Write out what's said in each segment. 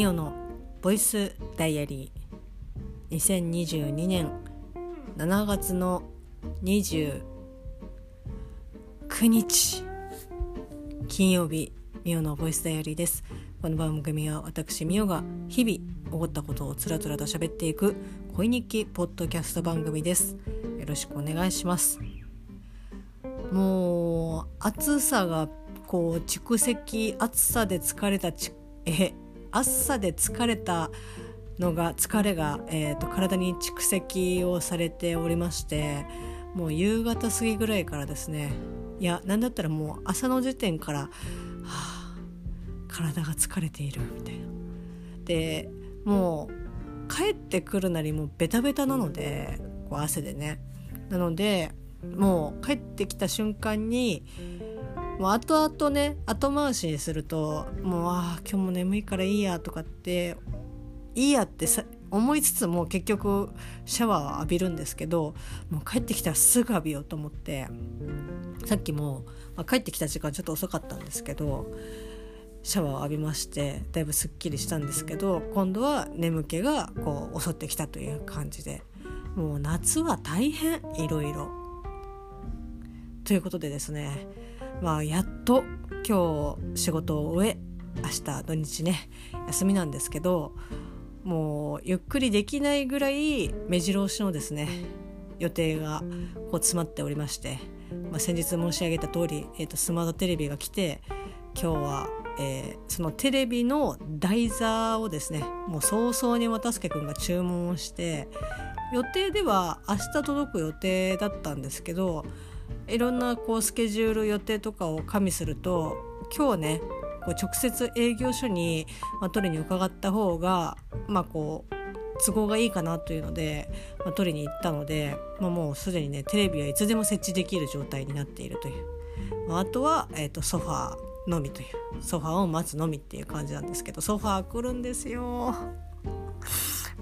ミオのボイスダイアリー。2022年7月の29日金曜日ミオのボイスダイアリーです。この番組は私ミオが日々起こったことをつらつらと喋っていく恋日記ポッドキャスト番組です。よろしくお願いします。もう暑さがこう蓄積暑さで疲れたちえ暑さで疲れたのが疲れが、えーと、体に蓄積をされておりましてもう夕方過ぎぐらいからですねいや何だったらもう朝の時点から、はあ、体が疲れているみたいな。でもう帰ってくるなりもうベタベタなのでこう汗でねなのでもう帰ってきた瞬間にもう後々ね後回しにするともうああ今日も眠いからいいやとかっていいやってさ思いつつも結局シャワーを浴びるんですけどもう帰ってきたらすぐ浴びようと思ってさっきも、まあ、帰ってきた時間ちょっと遅かったんですけどシャワーを浴びましてだいぶすっきりしたんですけど今度は眠気がこう襲ってきたという感じでもう夏は大変いろいろ。ということでですねまあやっと今日仕事を終え明日土日ね休みなんですけどもうゆっくりできないぐらい目白押しのですね予定がこう詰まっておりまして、まあ、先日申し上げた通り、えーと、スマートテレビが来て今日は、えー、そのテレビの台座をですねもう早々に渡助君が注文をして予定では明日届く予定だったんですけどいろんなこうスケジュール予定とかを加味すると今日ねこう直接営業所に、まあ、取りに伺った方が、まあ、こう都合がいいかなというので、まあ、取りに行ったので、まあ、もうすでにねテレビはいつでも設置できる状態になっているという、まあ、あとは、えーと、ソファーのみというソファーを待つのみっていう感じなんですけどソファー来るんですよ。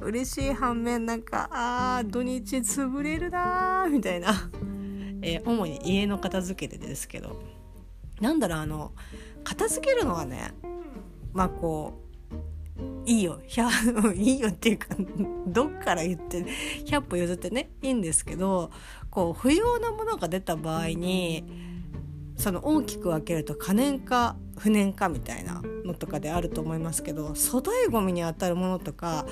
嬉しい反面なんかあー土日潰れるなーみたいなえー、主に家の片付けでですけどなんだろうあの片付けるのはねまあこういいよ。いいよっていうかどっから言って100歩譲ってねいいんですけどこう不要なものが出た場合にその大きく分けると可燃か不燃かみたいなのとかであると思いますけど粗大ごみにあたるものとか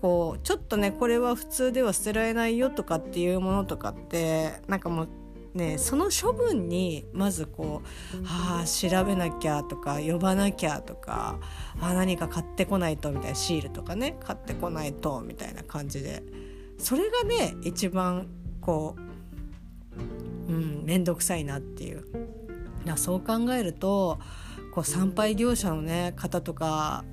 こうちょっとねこれは普通では捨てられないよとかっていうものとかってなんかもうね、その処分にまずこう「ああ調べなきゃ」とか「呼ばなきゃ」とか「あ何か買ってこないと」みたいなシールとかね買ってこないとみたいな感じで。それがね一番こううん面倒くさいなっていう。そう考えるとこう参拝業者の、ね、方とか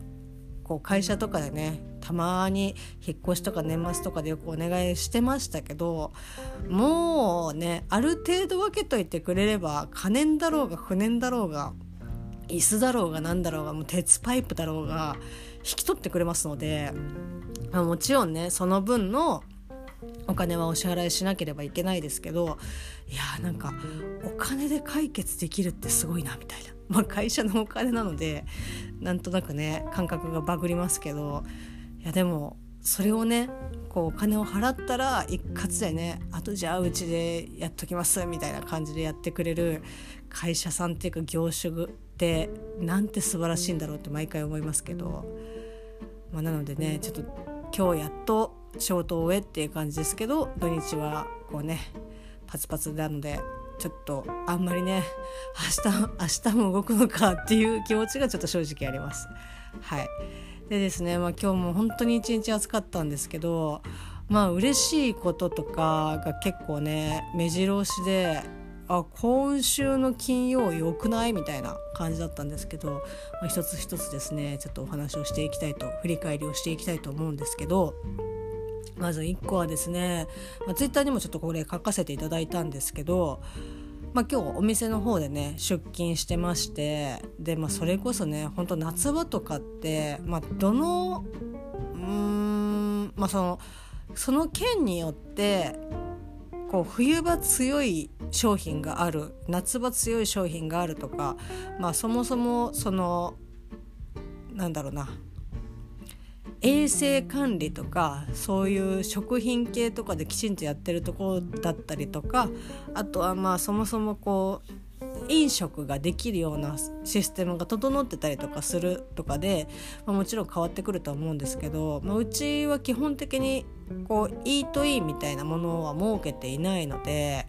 こう会社とかでねたまに引っ越しとか年末とかでよくお願いしてましたけどもうねある程度分けといてくれれば可燃だろうが不燃だろうが椅子だろうが何だろうがもう鉄パイプだろうが引き取ってくれますので、まあ、もちろんねその分のお金はお支払いしなければいけないですけどいやーなんかお金で解決できるってすごいなみたいな。まあ、会社のお金なのでなんとなくね感覚がバグりますけどやでもそれをねこうお金を払ったら一括でねあとじゃあうちでやっときますみたいな感じでやってくれる会社さんっていうか業種ってなんて素晴らしいんだろうって毎回思いますけど、まあ、なのでねちょっと今日やっと仕事を終えっていう感じですけど土日はこうねパツパツなのでちょっとあんまりね明日明日も動くのかっていう気持ちがちょっと正直あります。はいでですね、まあ、今日も本当に一日暑かったんですけどまあ嬉しいこととかが結構ね目白押しであ今週の金曜良くない？みたいな感じだったんですけど、まあ、一つ一つですねちょっとお話をしていきたいと振り返りをしていきたいと思うんですけどまず1個はですね、まあ、ツイッターにもちょっとこれ書かせていただいたんですけどまあ、今日お店の方でね出勤してましてで、まあ、それこそね本当夏場とかって、まあ、どのうんまあそのその県によってこう冬場強い商品がある夏場強い商品があるとか、まあ、そもそもそのなんだろうな衛生管理とかそういう食品系とかできちんとやってるところだったりとかあとはまあそもそもこう飲食ができるようなシステムが整ってたりとかするとかで、まあ、もちろん変わってくるとは思うんですけど、まあ、うちは基本的にこうイートインみたいなものは設けていないので。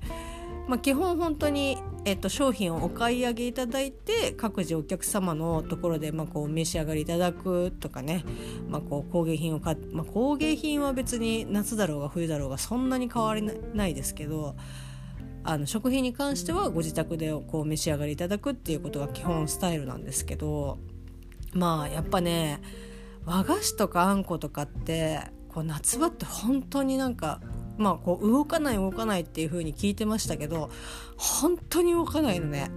まあ、基本本当に、えっと、商品をお買い上げいただいて各自お客様のところで、まあ、こう召し上がりいただくとかね、まあ、こう工芸品を買まあ、工芸品は別に夏だろうが冬だろうがそんなに変わりないですけどあの食品に関してはご自宅でこう召し上がりいただくっていうことが基本スタイルなんですけどまあやっぱね和菓子とかあんことかってこう夏場って本当になんかまあこう動かない動かないっていう風に聞いてましたけど本当に動かないのね。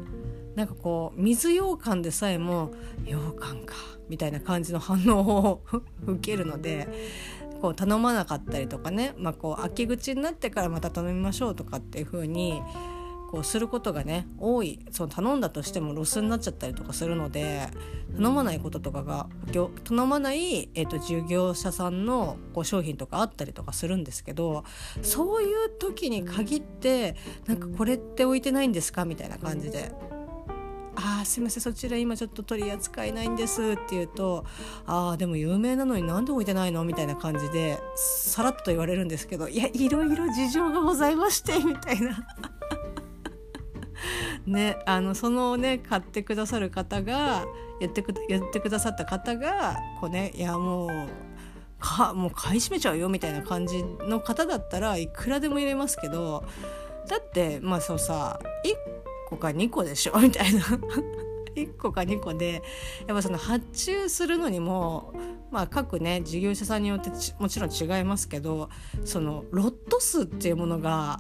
なんかこう水羊羹でさえも羊羹かみたいな感じの反応を 受けるのでこう頼まなかったりとかね、まあ、こう秋口になってからまた頼みましょうとかっていう風にこうすることがね多いその頼んだとしてもロスになっちゃったりとかするので頼まないこととかが頼まない、えーと、従業者さんのこう商品とかあったりとかするんですけどそういう時に限ってなんかこれって置いてないんですか？みたいな感じで。あすいませんそちら今ちょっと取り扱えないんですって言うとああでも有名なのになんで置いてないの？みたいな感じでさらっと言われるんですけどいやいろいろ事情がございましてみたいな。ねあのそのね買ってくださる方が言ってく言ってくださった方がこうねいやもうかもう買い占めちゃうよみたいな感じの方だったらいくらでも入れますけどだってまあそうさ1個か2個でしょ みたいな1個か2個でやっぱその発注するのにもまあ各ね事業者さんによってもちろん違いますけどそのロット数っていうものが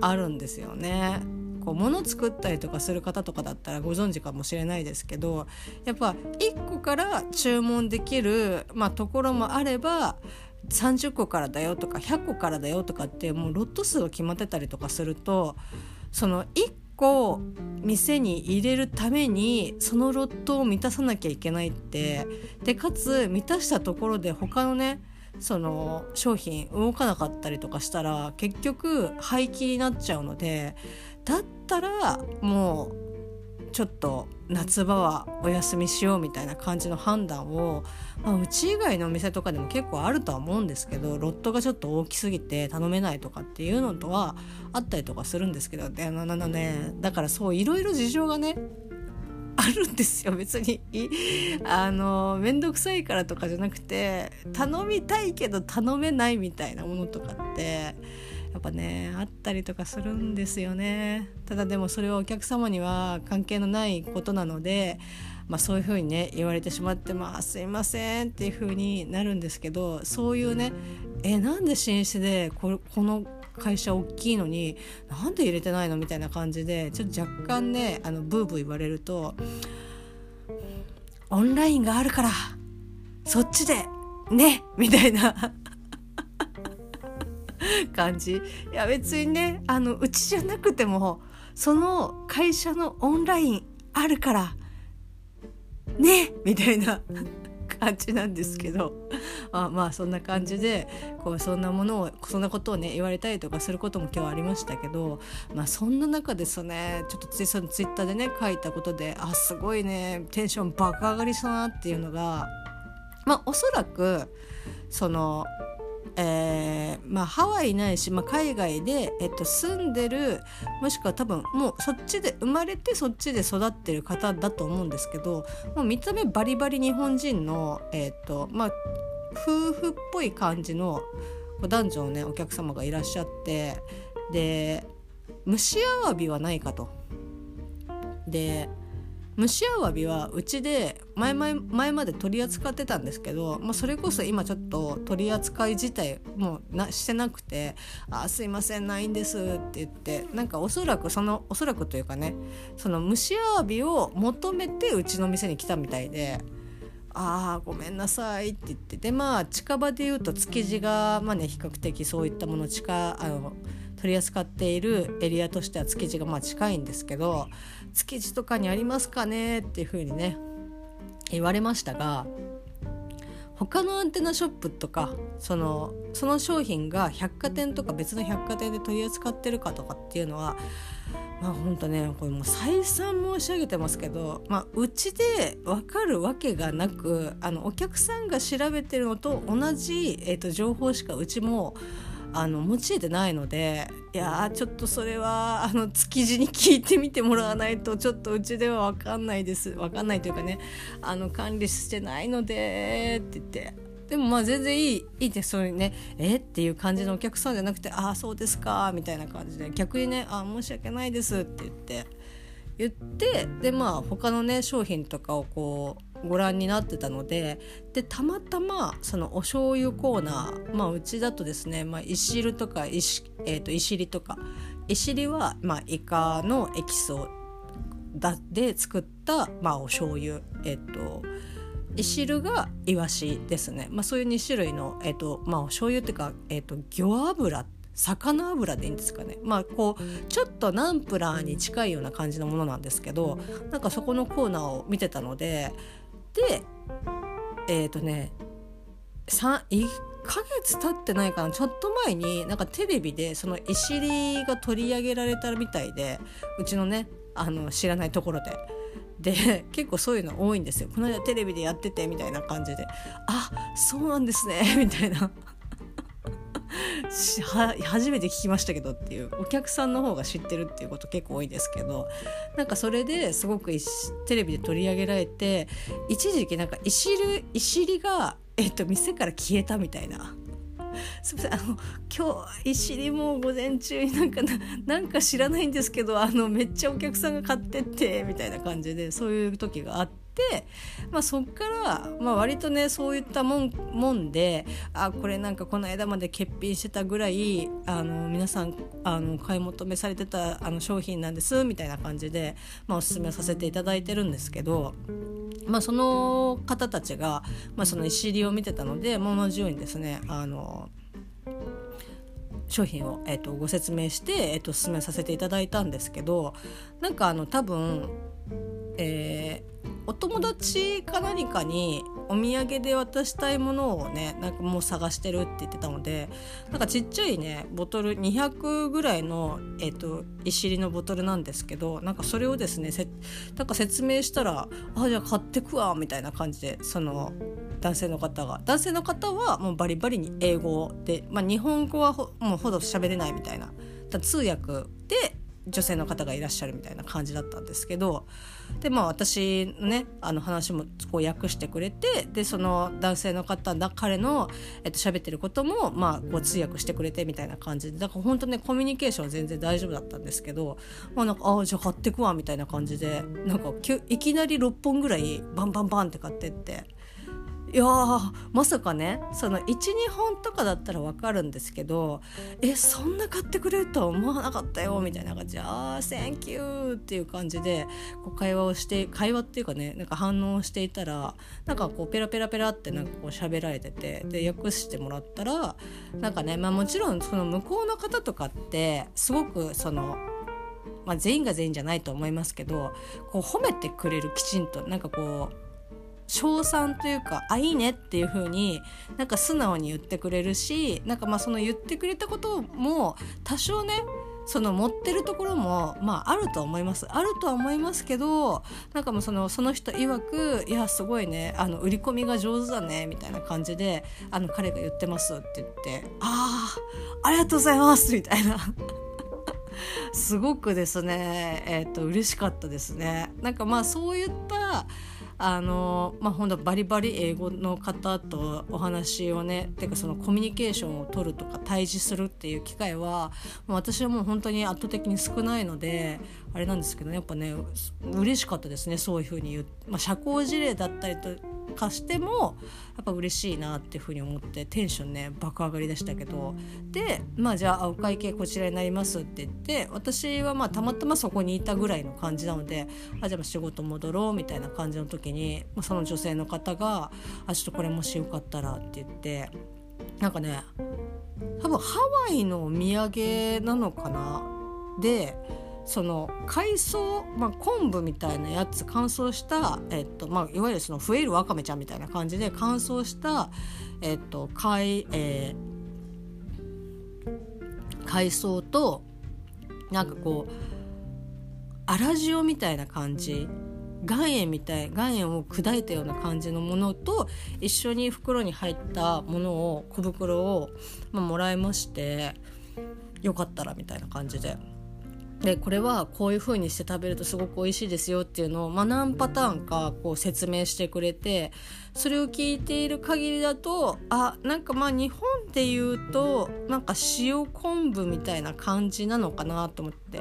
あるんですよね。こう物作ったりとかする方とかだったらご存知かもしれないですけどやっぱ1個から注文できる、まあ、ところもあれば30個からだよとか100個からだよとかってもうロット数が決まってたりとかするとその1個店に入れるためにそのロットを満たさなきゃいけないってでかつ満たしたところで他のねその商品動かなかったりとかしたら結局廃棄になっちゃうのでだったらもうちょっと夏場はお休みしようみたいな感じの判断を、まあ、うち以外のお店とかでも結構あるとは思うんですけどロットがちょっと大きすぎて頼めないとかっていうのとはあったりとかするんですけどであのねだからそういろいろ事情がねあるんですよ別に。あの面倒くさいからとかじゃなくて頼みたいけど頼めないみたいなものとかってやっぱねあったりとかするんですよね。ただでもそれはお客様には関係のないことなのでまあ、そういうふうにね言われてしまってまあすいませんっていうふうになるんですけどそういうねえなんで紳士でここの会社大きいのになんで入れてないのみたいな感じでちょっと若干ねあのブーブー言われるとオンラインがあるからそっちでねみたいな 感じ。いや別にねあのうちじゃなくてもその会社のオンラインあるからねみたいな 感じなんですけど。あまあそんな感じでこうそんなものをそんなことをね言われたりとかすることも今日ありましたけどまあそんな中ですねちょっとツイツイッターでね書いたことであすごいねテンション爆上がりしたなっていうのがまあおそらくそのえーまあ、ハワイないし、まあ、海外で、えっと、住んでるもしくは多分もうそっちで生まれてそっちで育ってる方だと思うんですけどもう見た目バリバリ日本人の、えっとまあ、夫婦っぽい感じの男女の、ね、お客様がいらっしゃってで蒸しアワビはないかと。で蒸しアワビはうちで前前前まで取り扱ってたんですけど、まあ、それこそ今ちょっと取り扱い自体もうなしてなくて「あすいませんないんです」って言ってなんかおそらくそのおそらくというかねその蒸しアワビを求めてうちの店に来たみたいで。あーごめんなさいって言ってでまあ近場で言うと築地がまあね比較的そういったもの近あの取り扱っているエリアとしては築地がまあ近いんですけど築地とかにありますかねっていうふうにね言われましたが他のアンテナショップとかそのその商品が百貨店とか別の百貨店で取り扱ってるかとかっていうのはまあ本当ねこれもう再三申し上げてますけど、まあ、うちで分かるわけがなくあのお客さんが調べてるのと同じ、えーと、情報しかうちもあの用いてないのでいやちょっとそれはあの築地に聞いてみてもらわないとちょっとうちでは分かんないです。分かんないというかねあの管理してないのでって言って。でもまあ全然いいいいです。そういうねえっていう感じのお客さんじゃなくて「ああそうですか」みたいな感じで。逆にね「あ申し訳ないです」って言って。言ってでまあ他のね商品とかをこうご覧になってたのででたまたまそのお醤油コーナーまあうちだとですね、まあ、いしるとかいし,、えーと、いしりとかいしりは、まあ、イカのエキスをだで作った、まあ、お醤油えっ、ー、といしるがイワシですね、まあ、そういう2種類の、えーとまあ、醤油っていうか、えーと、魚油魚油でいいんですかね。まあこうちょっとナンプラーに近いような感じのものなんですけどなんかそこのコーナーを見てたのででえっ、ー、とね1ヶ月経ってないかなちょっと前になんかテレビでそのいしりが取り上げられたみたいでうちのねあの知らないところで。で結構そういうの多いんですよ。この間テレビでやっててみたいな感じで。あそうなんですねみたいな。初めて聞きましたけどっていうお客さんの方が知ってるっていうこと結構多いですけどなんかそれですごくテレビで取り上げられて一時期なんかいしるいしりが、えっと、店から消えたみたいなすみませんあの今日石りも午前中になんかなんか知らないんですけどあのめっちゃお客さんが買ってってみたいな感じでそういう時があっ。まあ、そっから、まあ、割とねそういったもんもんであこれなんかこの間まで欠品してたぐらいあの皆さんあの買い求めされてたあの商品なんですみたいな感じで、まあ、おすすめさせていただいてるんですけど。まあ、その方たちが、まあ、その石りを見てたのでものじうにですねあの商品を、えーと、ご説明して、えーと、進めさせていただいたんですけどなんかあの多分、え、お友達か何かにお土産で渡したいものをねなんかもう探してるって言ってたのでなんかちっちゃいねボトル200ぐらいの、えーと、石入りのボトルなんですけどなんかそれをですねせなんか説明したら「あじゃあ買ってくわ」みたいな感じでその男性の方が。男性の方はもうバリバリに英語で、まあ、日本語はほもうほど喋れないみたいな。通訳で女性の方がいらっしゃるみたいな感じだったんですけどでまあ私のねあの話もこう訳してくれてでその男性の方彼の、えっと喋ってることもまあこう通訳してくれてみたいな感じでだから本当ねコミュニケーションは全然大丈夫だったんですけどまあなんかあじゃあ買ってくわみたいな感じでなんかいきなり6本ぐらいバンバンバンって買ってって。いやまさかねその12本とかだったら分かるんですけどえそんな買ってくれるとは思わなかったよみたいな感じで「ああ thank you」っていう感じでこう会話をして会話っていうかねなんか反応していたらなんかこうペラペラペラってなんかこう喋られててで訳してもらったらなんかねまあもちろんその向こうの方とかってすごくそのまあ、全員が全員じゃないと思いますけどこう褒めてくれるきちんとなんかこう称賛というか「あいいね」っていう風になんか素直に言ってくれるしなんかまあその言ってくれたことも多少ねその持ってるところもまああると思います。あるとは思いますけどなんかもうそのその人曰く「いやすごいねあの売り込みが上手だね」みたいな感じであの彼が言ってますって言って「ああありがとうございます」みたいな。すごくですねえっ、ー、と嬉しかったですね。なんかまあそういったあのまあ本当バリバリ英語の方とお話をねてかそのコミュニケーションを取るとか対峙するっていう機会は私はもう本当に圧倒的に少ないのであれなんですけどねやっぱね嬉しかったですねそういうふうに言う、まあ、社交辞令だったりとかしてもやっぱ嬉しいなっていうふうに思ってテンションね爆上がりでしたけど。でまあじゃあお会計こちらになりますって言って私はまあたまたまそこにいたぐらいの感じなのであじゃあ仕事戻ろうみたいな感じの時に、まあ、その女性の方が「あちょっとこれもしよかったら」って言ってなんかね多分ハワイのお土産なのかな？でその海藻、まあ、昆布みたいなやつ乾燥した、えっとまあ、いわゆるその増えるわかめちゃんみたいな感じで乾燥した、えっと海えー、海藻となんかこう粗塩みたいな感じ岩塩みたい岩塩を砕いたような感じのものと一緒に袋に入ったものを小袋を、まあ、もらいましてよかったらみたいな感じで。でこれはこういう風にして食べるとすごく美味しいですよっていうのを、まあ、何パターンかこう説明してくれてそれを聞いている限りだとあなんかまあ日本で言うとなんか塩昆布みたいな感じなのかなと思って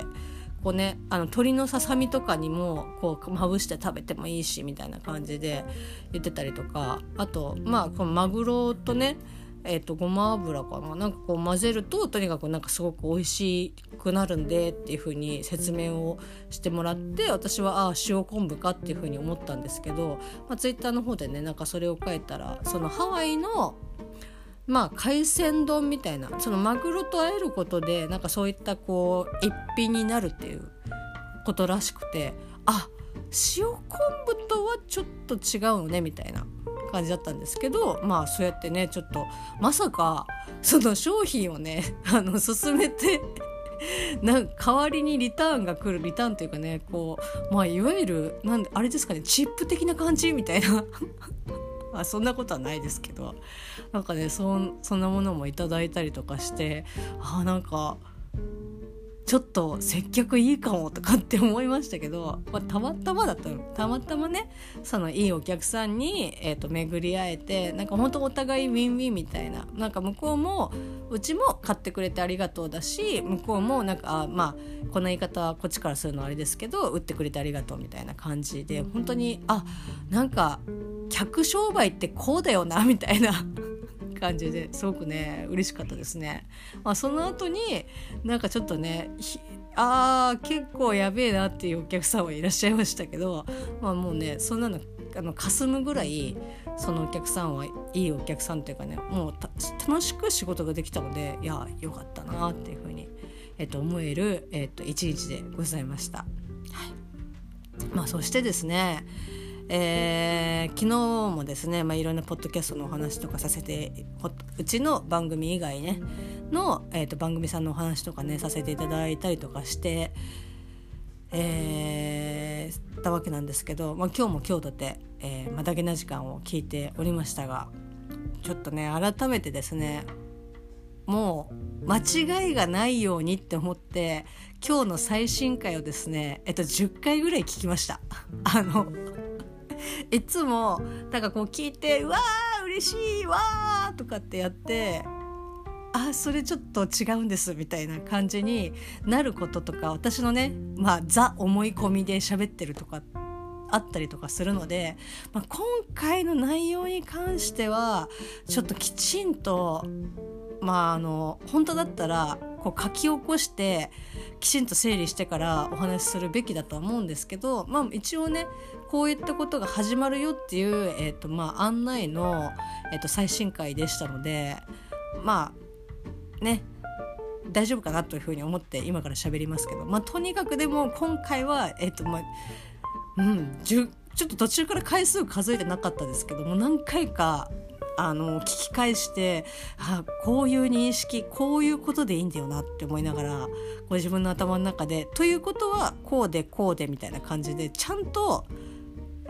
こうねあの鶏のささみとかにもこうまぶして食べてもいいしみたいな感じで言ってたりとかあとまあこのマグロとねえーと、ごま油かな？なんかこう混ぜるととにかくなんかすごく美味しくなるんでっていう風に説明をしてもらって私はああ塩昆布かっていう風に思ったんですけど、まあ、ツイッターの方でねなんかそれを書いたらそのハワイのまあ海鮮丼みたいなそのマグロと会えることでなんかそういったこう一品になるっていうことらしくてあ塩昆布とはちょっと違うねみたいな。感じだったんですけどまあそうやってねちょっとまさかその商品をね あの進めて な代わりにリターンが来るリターンというかねこうまあいわゆるなんあれですかねチップ的な感じみたいな。あそんなことはないですけどなんかねそそんなものもいただいたりとかしてあなんかちょっと接客いいかもとかって思いましたけど、まあ、たまたまだったの。たまたまねそのいいお客さんに、えーと、巡り会えてなんか本当お互いウィンウィンみたいな。なんか向こうもうちも買ってくれてありがとうだし向こうもなんかあまあこの言い方はこっちからするのはあれですけど売ってくれてありがとうみたいな感じで本当にあなんか客商売ってこうだよなみたいな。感じですごくね嬉しかったですね。まあ、その後になんかちょっとねあー結構やべえなっていうお客さんはいらっしゃいましたけど、まあ、もうねそんなのあの霞むぐらいそのお客さんはいいお客さんっていうかねもう楽しく仕事ができたのでいやよかったなっていうふうに、えっと、思える、えっと、一日でございました。はいまあ、そしてですねえー、昨日もですね、まあ、いろんなポッドキャストのお話とかさせてうちの番組以外ねの、えーと、番組さんのお話とかねさせていただいたりとかして、えー、たわけなんですけど、まあ、今日も今日とて、えー、まだけな時間を聞いておりましたがちょっとね改めてですねもう間違いがないようにって思って今日の最新回をですねえっと10回ぐらい聞きました。あの いつもなんかこう聞いて「うわー嬉しいわー」とかってやってあそれちょっと違うんですみたいな感じになることとか私のねまあザ思い込みで喋ってるとかあったりとかするので、まあ、今回の内容に関してはちょっときちんとまああの本当だったらこう書き起こしてきちんと整理してからお話しするべきだとは思うんですけど、まあ、一応ねこういったことが始まるよっていう、えーとまあ、案内の、えー、と最新回でしたのでまあね大丈夫かなというふうに思って今から喋りますけど、まあ、とにかくでも今回は、えーとまあうん、ちょっと途中から回数数えてなかったですけども何回かあの聞き返してあこういう認識こういうことでいいんだよなって思いながらこ自分の頭の中でということはこうでこうでみたいな感じでちゃんと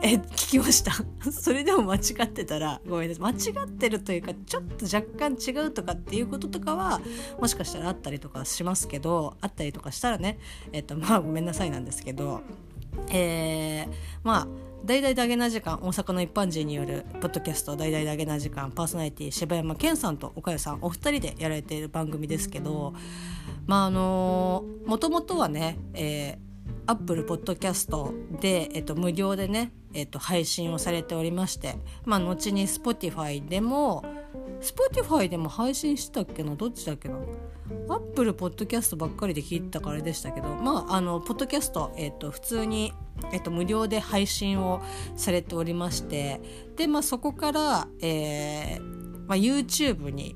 え聞きました。それでも間違ってたらごめんなさい。間違ってるというかちょっと若干違うとかっていうこととかはもしかしたらあったりとかしますけどあったりとかしたらねえっとまあごめんなさいなんですけどえー、まあ大々だげな時間大阪の一般人によるポッドキャスト大々だげな時間パーソナリティ柴山健さんと岡谷さんお二人でやられている番組ですけどまああのもともとはね、えーアップルポッドキャストで、えっと、無料でね、えっと、配信をされておりまして、まあ、後に Spotify でも Spotify でも配信したっけな？どっちだっけな？アップルポッドキャストばっかりで聞いたからでしたけどまああのポッドキャスト、えっと、普通に、えっと、無料で配信をされておりましてで、まあ、そこから、えーまあ、YouTube に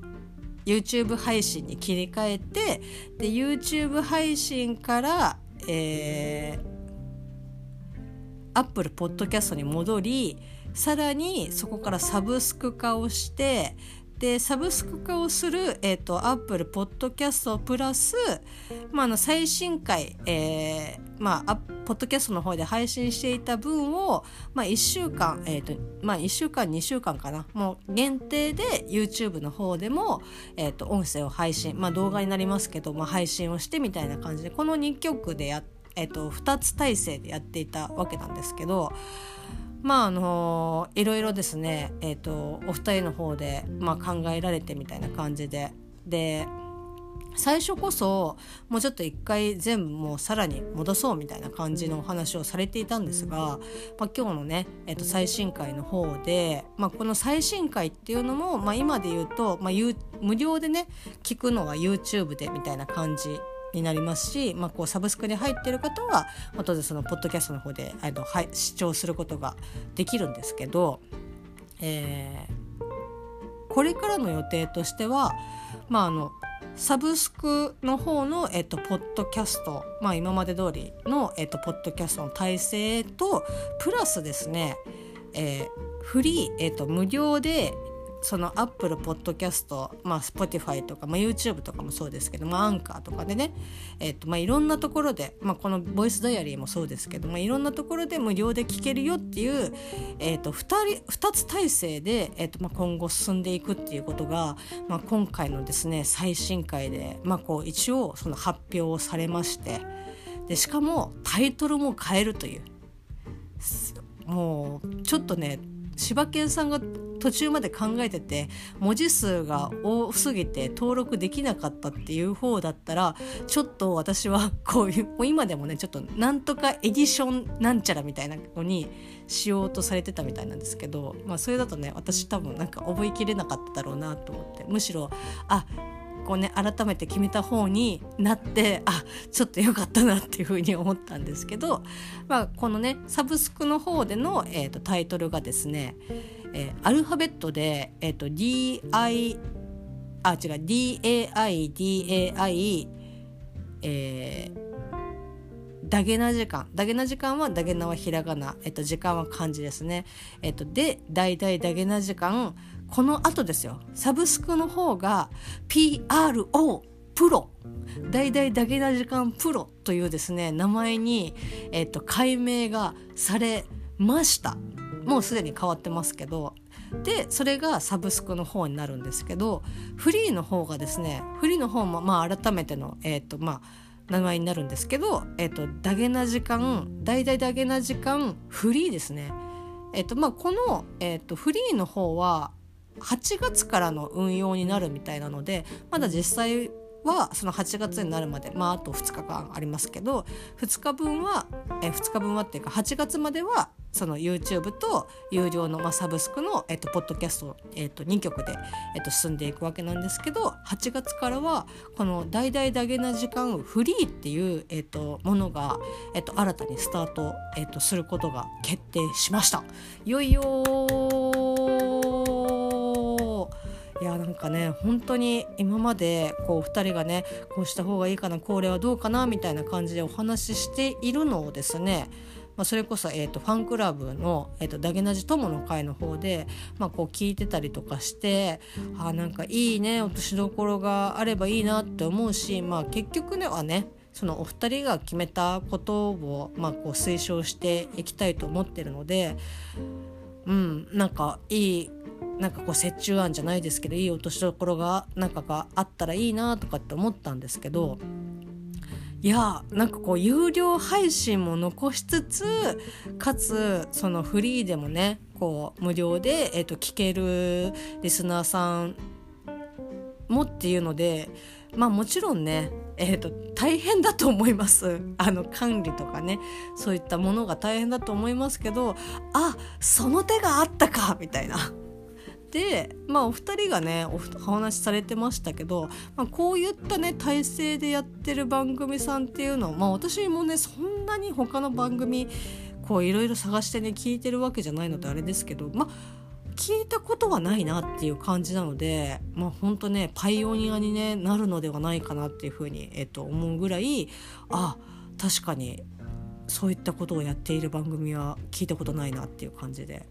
YouTube 配信に切り替えてで YouTube 配信からえー、アップルポッドキャストに戻りさらにそこからサブスク化をしてでサブスク化をする、えーと、アップルポッドキャストプラス、まあ、の最新回、えーまあ、ポッドキャストの方で配信していた分を、まあ、1週間、えーとまあ、1週間2週間かなもう限定で YouTube の方でも、えーと、音声を配信、まあ、動画になりますけど、まあ、配信をしてみたいな感じでこの2曲でや、えーと2つ体制でやっていたわけなんですけど。まああのいろいろですね、えーと、お二人の方で、まあ、考えられてみたいな感じで。で最初こそもうちょっと一回全部もうさらに戻そうみたいな感じのお話をされていたんですが、まあ、今日のね、えー、と最新回の方で、まあ、この最新回っていうのも、まあ、今で言うと、まあ、無料でね聞くのは YouTube でみたいな感じになりますし、まあ、こうサブスクに入っている方は当然そのポッドキャストの方であの、はい、視聴することができるんですけど、えー、これからの予定としては、まあ、あのサブスクの方の、えっと、ポッドキャスト、まあ、今まで通りの、えっと、ポッドキャストの体制とプラスですね、えー、フリー、えっと、無料でそのアップルポッドキャスト、まあ、Spotify とか、まあ、YouTube とかもそうですけど、まあ、アンカーとかでね、えーとまあ、いろんなところで、まあ、このボイスダイアリーもそうですけど、まあ、いろんなところで無料で聞けるよっていう、えーと、2, 人2つ体制で、えーとまあ、今後進んでいくっていうことが、まあ、今回のですね最新回で、まあ、こう一応その発表をされましてでしかもタイトルも変えるという。もうちょっとね柴犬さんが途中まで考えてて文字数が多すぎて登録できなかったっていう方だったらちょっと私はこういうもう今でもねちょっとなんとかエディションなんちゃらみたいなのにしようとされてたみたいなんですけど、まあ、それだとね私多分なんか覚えきれなかっただろうなと思って。むしろあこうね改めて決めた方になってあちょっと良かったなっていうふうに思ったんですけど、まあ、このねサブスクの方での、えーと、タイトルがですね、えー、アルファベットで、えーと、DI あ違う DAIDAI えーダゲな時間。ダゲな時間はダゲなはひらがな。えっと、時間は漢字ですね。えっと、で、大々ダゲな時間。この後ですよサブスクの方が PRO プロ大々だけな時間プロというですね名前に、えっと、改名がされましたもうすでに変わってますけどでそれがサブスクの方になるんですけどフリーの方がですねフリーの方もまあ改めてのえっ、とまあ名前になるんですけど、えっ、と、ダゲな時間、大々ダゲな時間、フリーですね。えっ、と、まあ、この、えっ、と、フリーの方は、8月からの運用になるみたいなのでまだ実際はその8月になるまでまああと2日間ありますけど2日分はえ2日分はっていうか8月まではその YouTube と有料の、まあ、サブスクの、えっと、ポッドキャスト、えっと、2曲で、えっと、進んでいくわけなんですけど8月からはこの「大々だげな時間フリー」っていう、えっと、ものが、えっと、新たにスタート、えっと、することが決定しました。いよいよいやなんかね本当に今までこう2人がねこうした方がいいかなこれはどうかなみたいな感じでお話ししているのをですねまあ、それこそ、えーと、ファンクラブの、えーと、ダゲナジ友の会の方で、まあ、こう聞いてたりとかしてあなんかいいね落としどころがあればいいなって思うし、まあ、結局ねはねそのお二人が決めたことを、まあ、こう推奨していきたいと思ってるのでうんなんかいいなんかこう折衷案じゃないですけどいい落としどころがなんかがあったらいいなとかって思ったんですけどいやなんかこう有料配信も残しつつかつそのフリーでもねこう無料で、えー、と聞けるリスナーさんもっていうのでまあもちろんねえーと、大変だと思います。あの管理とかねそういったものが大変だと思いますけどあその手があったかみたいな。でまあお二人がねお話しされてましたけど、まあ、こういったね体制でやってる番組さんっていうの、まあ、私もねそんなに他の番組こういろいろ探してね聞いてるわけじゃないのであれですけどまあ聞いたことはないなっていう感じなのでまあ本当ねパイオニアに、ね、なるのではないかなっていうふうに、えっと、思うぐらいあ確かにそういったことをやっている番組は聞いたことないなっていう感じで。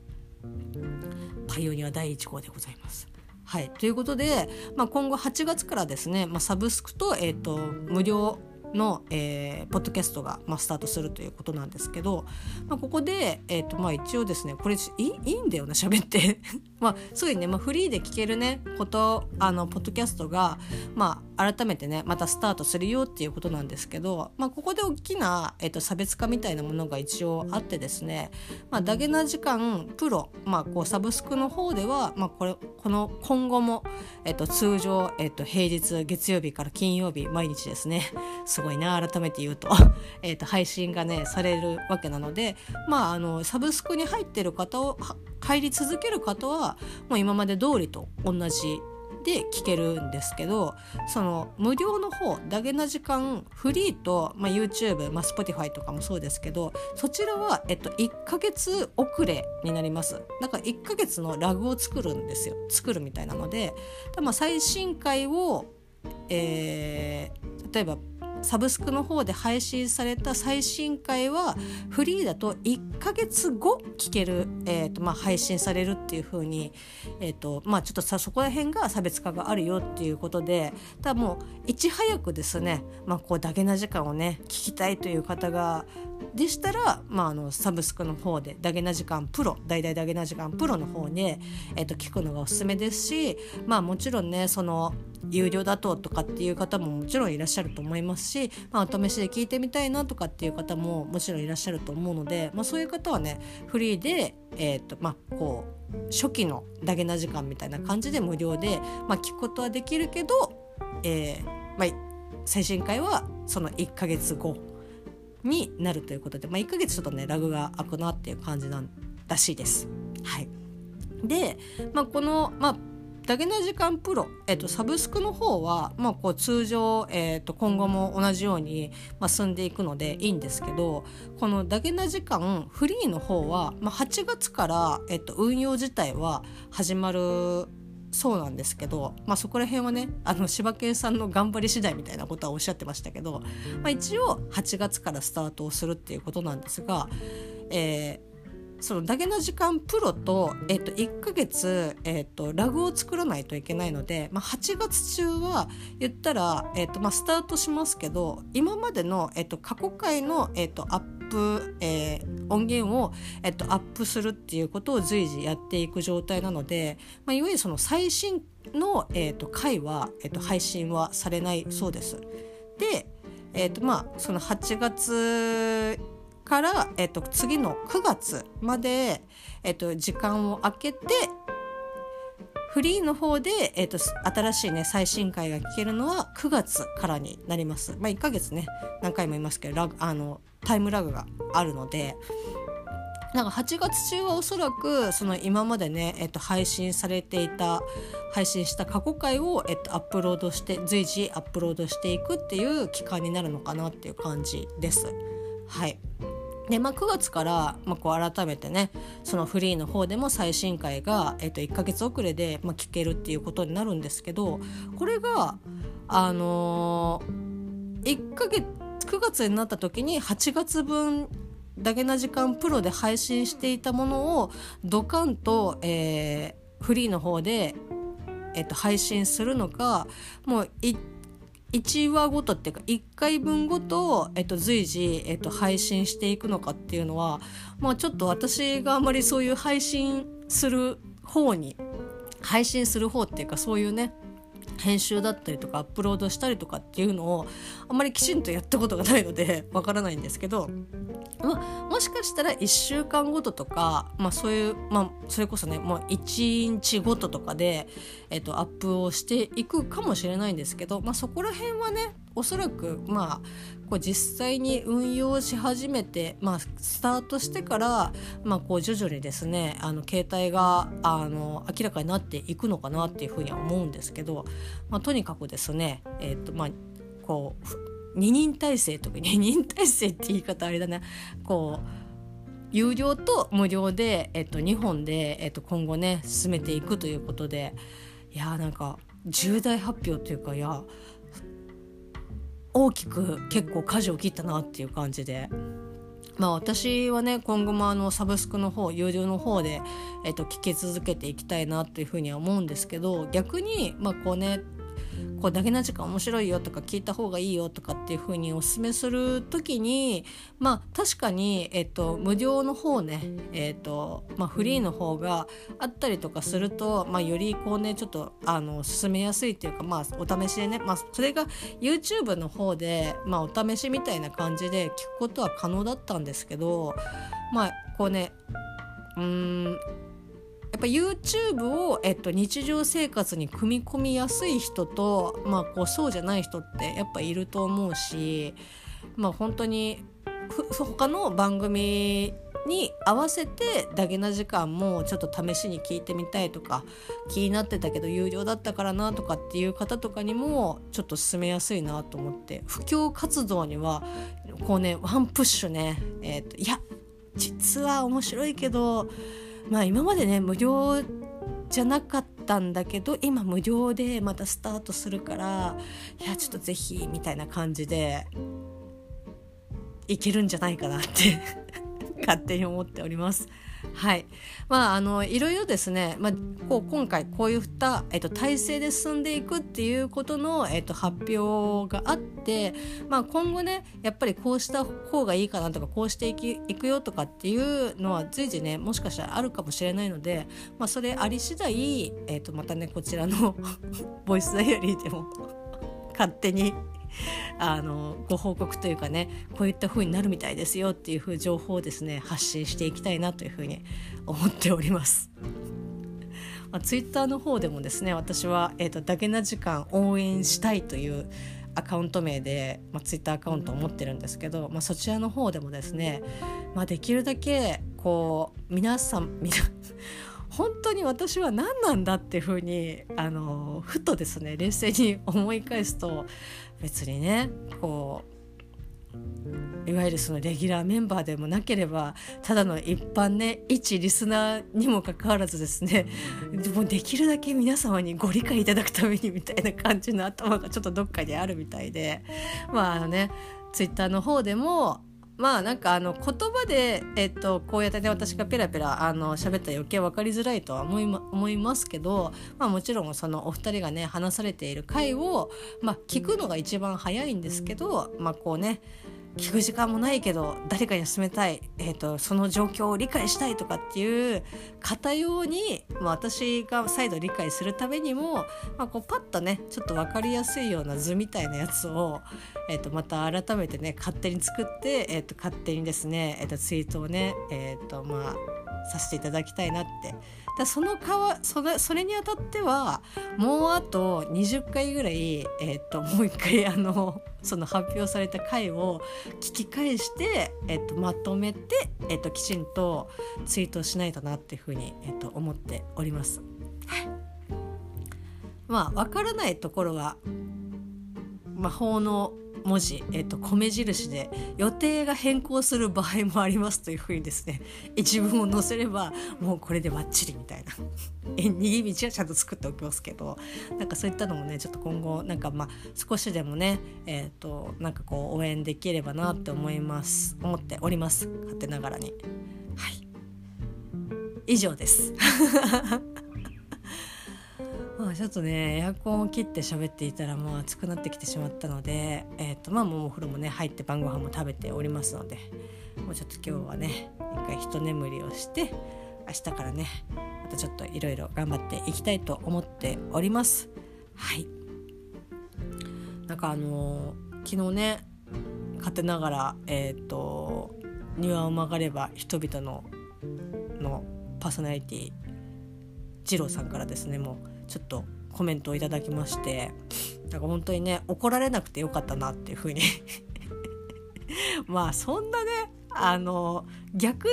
パイオニア第1号でございます。はい、ということで、まあ、今後8月からですね、まあ、サブスクと,、えーと無料の、えー、ポッドキャストが、まあ、スタートするということなんですけど、まあ、ここで、えーとまあ、一応ですねこれいいいんだよな喋ってまあそういうね、まあ、フリーで聞けるねことあのポッドキャストが、まあ、改めてねまたスタートするよっていうことなんですけど、まあ、ここで大きな、えーと、差別化みたいなものが一応あってですね、まあ、ダゲな時間プロ、まあ、こうサブスクの方では、まあ、これこの今後も、えーと、通常、えーと、平日月曜日から金曜日毎日ですねすごいな改めて言うと えっと配信がねされるわけなのでまああのサブスクに入ってる方を入り続ける方はもう今まで通りと同じで聞けるんですけどその無料の方ダゲな時間フリーと、まあ、YouTube、まあ、Spotify とかもそうですけどそちらは、えっと、1ヶ月遅れになります。だから1ヶ月のラグを作るんですよ。作るみたいなのでまあ最新回を、えー、例えばサブスクの方で配信された最新回はフリーだと1ヶ月後聞ける、えーとまあ、配信されるっていう風に、えーとまあ、ちょっとさそこら辺が差別化があるよっていうことでただもういち早くですね、まあ、こうだけな時間をね聞きたいという方がでしたら、まあ、あのサブスクの方で「ダゲな時間プロ」「大々ダゲな時間プロ」の方で、えー、と聞くのがおすすめですしまあもちろんねその有料だととかっていう方ももちろんいらっしゃると思いますし、まあ、お試しで聞いてみたいなとかっていう方ももちろんいらっしゃると思うので、まあ、そういう方はねフリーで、えーとまあ、こう初期のダゲな時間みたいな感じで無料で、まあ、聞くことはできるけど、えーまあ、最新回はその1ヶ月後になるということで、まあ、1ヶ月ちょっとねラグが空くなっていう感じなんらしいです。はい、で、まあ、この、まあダゲな時間プロ、えっと、サブスクの方は、まあ、こう通常、えっと、今後も同じように、まあ、進んでいくのでいいんですけどこのダゲな時間フリーの方は、まあ、8月から、えっと、運用自体は始まるそうなんですけど、まあ、そこら辺はねあの柴犬さんの頑張り次第みたいなことはおっしゃってましたけど、まあ、一応8月からスタートをするっていうことなんですが、えーそのダゲな時間プロと,、えっと1ヶ月、えっとラグを作らないといけないので、まあ、8月中は言ったら、えっとまあ、スタートしますけど今までの、えっと過去回の、えっとアップ、えー、音源を、えっとアップするっていうことを随時やっていく状態なので、まあ、いわゆるその最新の、えっと回は、えっと配信はされないそうです。で、えっとまあ、その8月から、えっと、次の9月まで、えっと、時間を空けてフリーの方で、えっと、新しいね最新回が聞けるのは9月からになります。まあ、1ヶ月ね何回も言いますけどラグあのタイムラグがあるのでなんか8月中はおそらくその今までね、えっと、配信されていた配信した過去回を、えっと、アップロードして随時アップロードしていくっていう期間になるのかなっていう感じです。はいでまあ、9月から、まあ、こう改めてねそのフリーの方でも最新回が、えっと、1ヶ月遅れで、まあ、聞けるっていうことになるんですけどこれがあのー、1ヶ月9月になった時に8月分だけな時間プロで配信していたものをドカンと、えー、フリーの方で、えっと、配信するのかもう一1話ごとっていうか1回分ごと、えっと、随時、えっと、配信していくのかっていうのは、まあ、ちょっと私があんまりそういう配信する方に配信する方っていうかそういうね編集だったりとかアップロードしたりとかっていうのをあんまりきちんとやったことがないのでわからないんですけど、ま、もしかしたら1週間ごととか、まあ、そういう、まあ、それこそねもう1日ごととかで、えっと、アップをしていくかもしれないんですけど、まあ、そこら辺はねおそらくまあこう実際に運用し始めて、まあ、スタートしてから、まあ、こう徐々にですねあの携帯があの明らかになっていくのかなっていうふうには思うんですけど、まあ、とにかくですね、えーとまあ、こう二人体制とか 二人体制って言い方あれだなこう有料と無料で、えっと、2本で、えっと、今後ね進めていくということでいやーなんか重大発表というかいや大きく結構舵を切ったなっていう感じで。まあ私はね今後もあのサブスクの方有料の方で、えっと、聞き続けていきたいなというふうには思うんですけど逆にまあこうねこうだけな時間面白いよとか聞いた方がいいよとかっていう風におすすめする時にまあ確かに、えっと、無料の方ね、えっとまあ、フリーの方があったりとかすると、まあ、よりこうねちょっとあの進めやすいっていうか、まあ、お試しでね、まあ、それが YouTube の方で、まあ、お試しみたいな感じで聞くことは可能だったんですけどまあこうねうんやっぱ YouTube を、えっと、日常生活に組み込みやすい人と、まあ、こうそうじゃない人ってやっぱいると思うし、まあ、本当に他の番組に合わせてダゲな時間もちょっと試しに聞いてみたいとか気になってたけど有料だったからなとかっていう方とかにもちょっと進めやすいなと思って。布教活動にはこうねワンプッシュね、えーといや実は面白いけどまあ今までね無料じゃなかったんだけど今無料でまたスタートするからいやちょっとぜひみたいな感じでいけるんじゃないかなって勝手に思っております。はい。まああのいろいろですね、まあ、こう今回こういった、えっと、体制で進んでいくっていうことの、えっと、発表があって、まあ、今後ねやっぱりこうした方がいいかなとかこうしていきいくよとかっていうのは随時ねもしかしたらあるかもしれないので、まあ、それあり次第、えっと、またねこちらの ボイスダイアリーでも勝手にあのご報告というかねこういった風になるみたいですよっていう風情報をですね発信していきたいなというふうに 思っております。まあ、ツイッターの方でもですね私は、えーと、だけな時間応援したいというアカウント名で、まあ、ツイッターアカウントを持ってるんですけど、まあ、そちらの方でもですね、まあ、できるだけこう皆さん皆 本当に私は何なんだっていうふうにあのふとですね冷静に思い返すと別にねこういわゆるそのレギュラーメンバーでもなければただの一般ね一リスナーにもかかわらずですねもうできるだけ皆様にご理解いただくためにみたいな感じの頭がちょっとどっかにあるみたいでまああのねツイッターの方でもまあなんかあの言葉で、えっと、こうやってね私がペラペラあの喋ったら余計分かりづらいとは思い,、ま、思いますけど、まあ、もちろんそのお二人がね話されている回を、まあ、聞くのが一番早いんですけど、まあ、こうね聞く時間もないけど誰か休めたい、えーと、その状況を理解したいとかっていう方用に、まあ、私が再度理解するためにも、まあ、こうパッとねちょっと分かりやすいような図みたいなやつを、えー、とまた改めてね勝手に作って、えー、と勝手にですね、えー、とツイートをね、えーとまあ、させていただきたいなってだそのかわそれそれにあたってはもうあと20回ぐらい、えー、ともう一回あのその発表された回を聞き返して、えー、とまとめて、えー、ときちんとツイートしないとなっていうふうに、えー、と思っております。まあ分からないところは魔法の文字、えーと、米印で予定が変更する場合もありますというふうにですね 一文を載せればもうこれでバッチリみたいな。逃げ道はちゃんと作っておきますけど。なんかそういったのもねちょっと今後なんかまあ少しでもねえっ、ー、となんかこう応援できればなって思います。思っております。勝手ながらに。はい。以上です。ちょっとねエアコンを切って喋っていたらもう暑くなってきてしまったので、えーとまあ、もうお風呂もね入って晩ご飯も食べておりますのでもうちょっと今日はね一回一眠りをして明日からねまたちょっといろいろ頑張っていきたいと思っております。はい。なんかあのー、昨日ね勝手ながらえっ、ー、と庭を曲がれば人々ののパーソナリティ二郎さんからですねもうちょっとコメントをいただきましてなんか本当にね怒られなくてよかったなっていうふうに。まあそんなねあの逆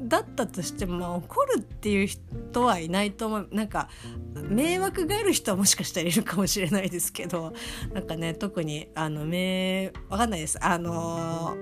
だったとしても、怒るっていう人はいないと思う。なんか迷惑がある人はもしかしたらいるかもしれないですけどなんかね特にあのめわかんないです。あの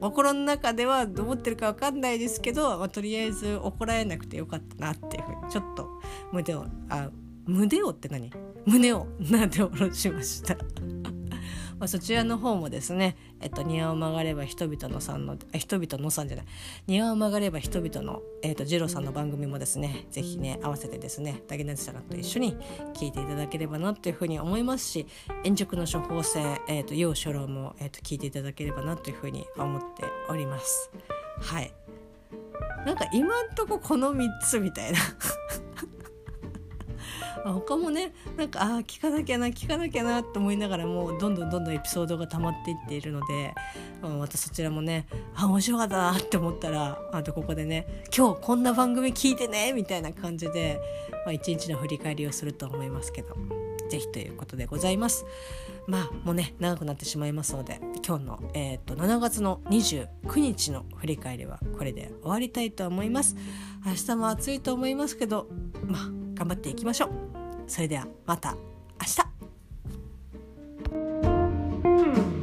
心の中ではどう思ってるか分かんないですけど、まあ、とりあえず怒られなくてよかったなっていうふうにちょっと胸をあ胸をって何胸をなで下ろしました。まあ、そちらの方もですね「えっと、庭を曲がれば人々のさんの」人々のさんじゃない「庭を曲がれば人々の」えっと、ジロさんの番組もですね是非ね合わせてですねダゲナチさんと一緒に聞いていただければなというふうに思いますし円熟の処方箋、えっと、要所郎も、えっと、聞いていただければなというふうに思っております。はい。なんか今んとここの3つみたいな。他もねなんかああ聞かなきゃな聞かなきゃなと思いながらもうどんどんどんどんエピソードが溜まっていっているので、またそちらもねあ面白かったなって思ったらあとここでね今日こんな番組聞いてねみたいな感じで、まあ、一日の振り返りをすると思いますけど是非ということでございます。まあもうね長くなってしまいますので今日の、えーと、と7月の29日の振り返りはこれで終わりたいと思います。明日も暑いと思いますけどまあ頑張っていきましょう。それではまた明日。